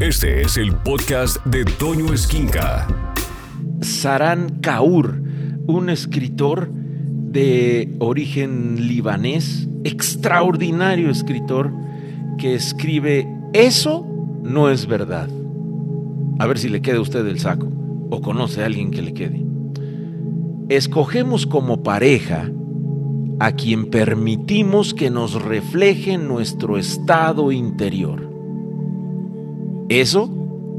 Este es el podcast de Toño Esquinca. Saran Kaur, un escritor de origen libanés, extraordinario escritor, que escribe Eso no es verdad. A ver si le queda a usted el saco o conoce a alguien que le quede. Escogemos como pareja a quien permitimos que nos refleje nuestro estado interior. Eso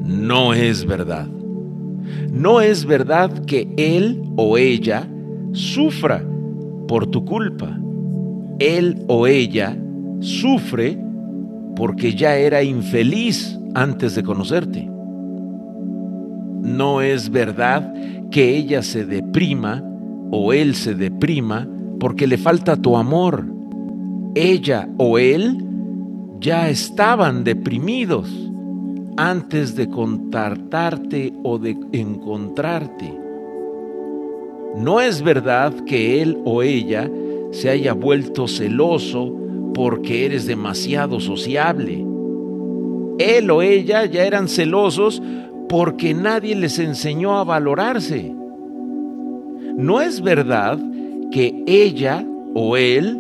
no es verdad. No es verdad que él o ella sufra por tu culpa. Él o ella sufre porque ya era infeliz antes de conocerte. No es verdad que ella se deprima o él se deprima porque le falta tu amor. Ella o él ya estaban deprimidos antes de contactarte o de encontrarte. No es verdad que él o ella se haya vuelto celoso porque eres demasiado sociable. Él o ella ya eran celosos porque nadie les enseñó a valorarse. No es verdad que ella o él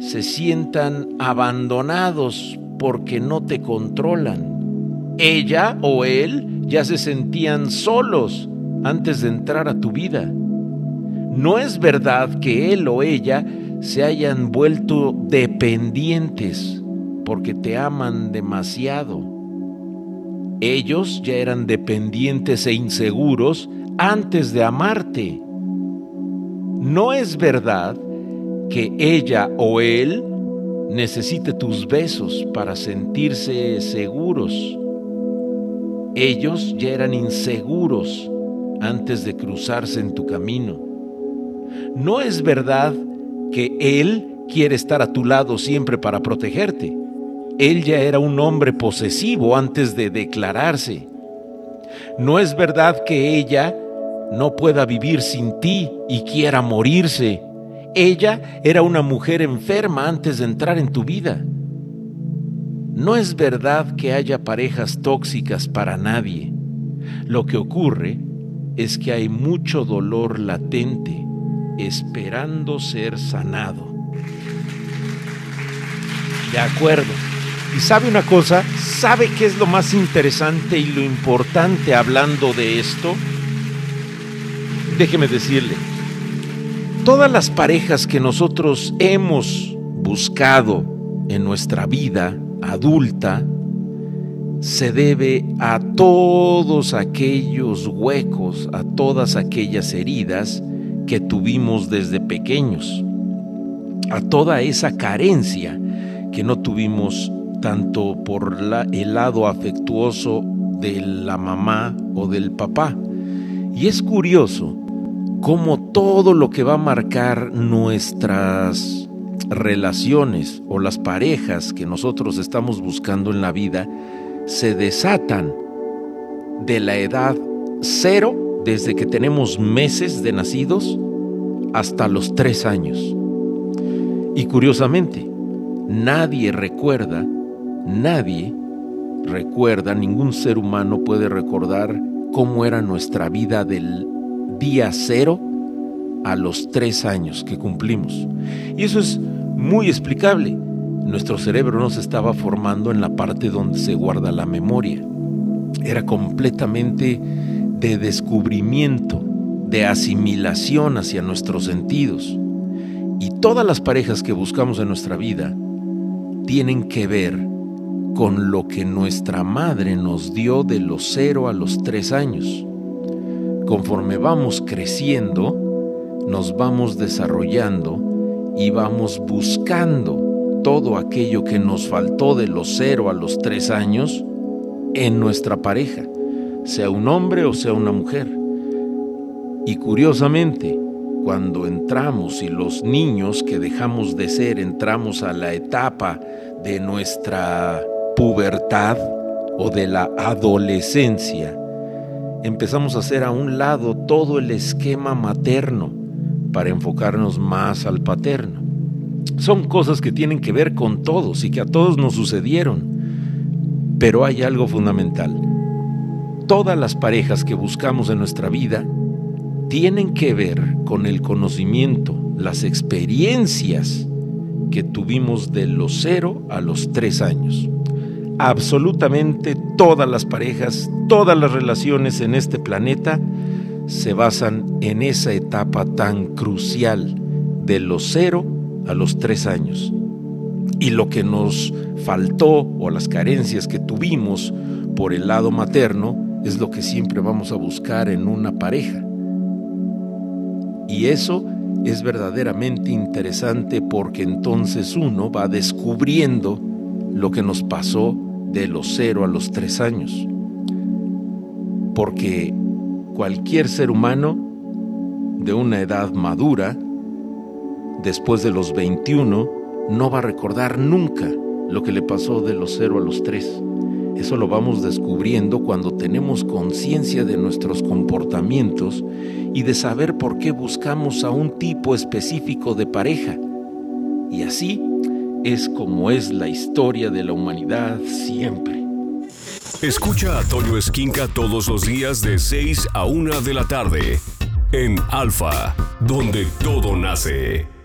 se sientan abandonados porque no te controlan ella o él ya se sentían solos antes de entrar a tu vida. No es verdad que él o ella se hayan vuelto dependientes porque te aman demasiado. Ellos ya eran dependientes e inseguros antes de amarte. No es verdad que ella o él necesite tus besos para sentirse seguros. Ellos ya eran inseguros antes de cruzarse en tu camino. No es verdad que Él quiere estar a tu lado siempre para protegerte. Él ya era un hombre posesivo antes de declararse. No es verdad que ella no pueda vivir sin ti y quiera morirse. Ella era una mujer enferma antes de entrar en tu vida. No es verdad que haya parejas tóxicas para nadie. Lo que ocurre es que hay mucho dolor latente esperando ser sanado. De acuerdo. ¿Y sabe una cosa? ¿Sabe qué es lo más interesante y lo importante hablando de esto? Déjeme decirle, todas las parejas que nosotros hemos buscado en nuestra vida, adulta se debe a todos aquellos huecos, a todas aquellas heridas que tuvimos desde pequeños, a toda esa carencia que no tuvimos tanto por el lado afectuoso de la mamá o del papá. Y es curioso cómo todo lo que va a marcar nuestras relaciones o las parejas que nosotros estamos buscando en la vida se desatan de la edad cero, desde que tenemos meses de nacidos, hasta los tres años. Y curiosamente, nadie recuerda, nadie recuerda, ningún ser humano puede recordar cómo era nuestra vida del día cero a los tres años que cumplimos. Y eso es muy explicable. Nuestro cerebro no se estaba formando en la parte donde se guarda la memoria. Era completamente de descubrimiento, de asimilación hacia nuestros sentidos. Y todas las parejas que buscamos en nuestra vida tienen que ver con lo que nuestra madre nos dio de los cero a los tres años. Conforme vamos creciendo, nos vamos desarrollando y vamos buscando todo aquello que nos faltó de los cero a los tres años en nuestra pareja, sea un hombre o sea una mujer. Y curiosamente, cuando entramos y los niños que dejamos de ser entramos a la etapa de nuestra pubertad o de la adolescencia, empezamos a hacer a un lado todo el esquema materno para enfocarnos más al paterno. Son cosas que tienen que ver con todos y que a todos nos sucedieron. Pero hay algo fundamental. Todas las parejas que buscamos en nuestra vida tienen que ver con el conocimiento, las experiencias que tuvimos de los cero a los tres años. Absolutamente todas las parejas, todas las relaciones en este planeta se basan en esa etapa tan crucial de los cero a los tres años. Y lo que nos faltó o las carencias que tuvimos por el lado materno es lo que siempre vamos a buscar en una pareja. Y eso es verdaderamente interesante porque entonces uno va descubriendo lo que nos pasó de los cero a los tres años. Porque cualquier ser humano de una edad madura, después de los 21, no va a recordar nunca lo que le pasó de los cero a los tres. Eso lo vamos descubriendo cuando tenemos conciencia de nuestros comportamientos y de saber por qué buscamos a un tipo específico de pareja. Y así es como es la historia de la humanidad siempre. Escucha a Toño Esquinca todos los días de 6 a 1 de la tarde en Alfa, donde todo nace.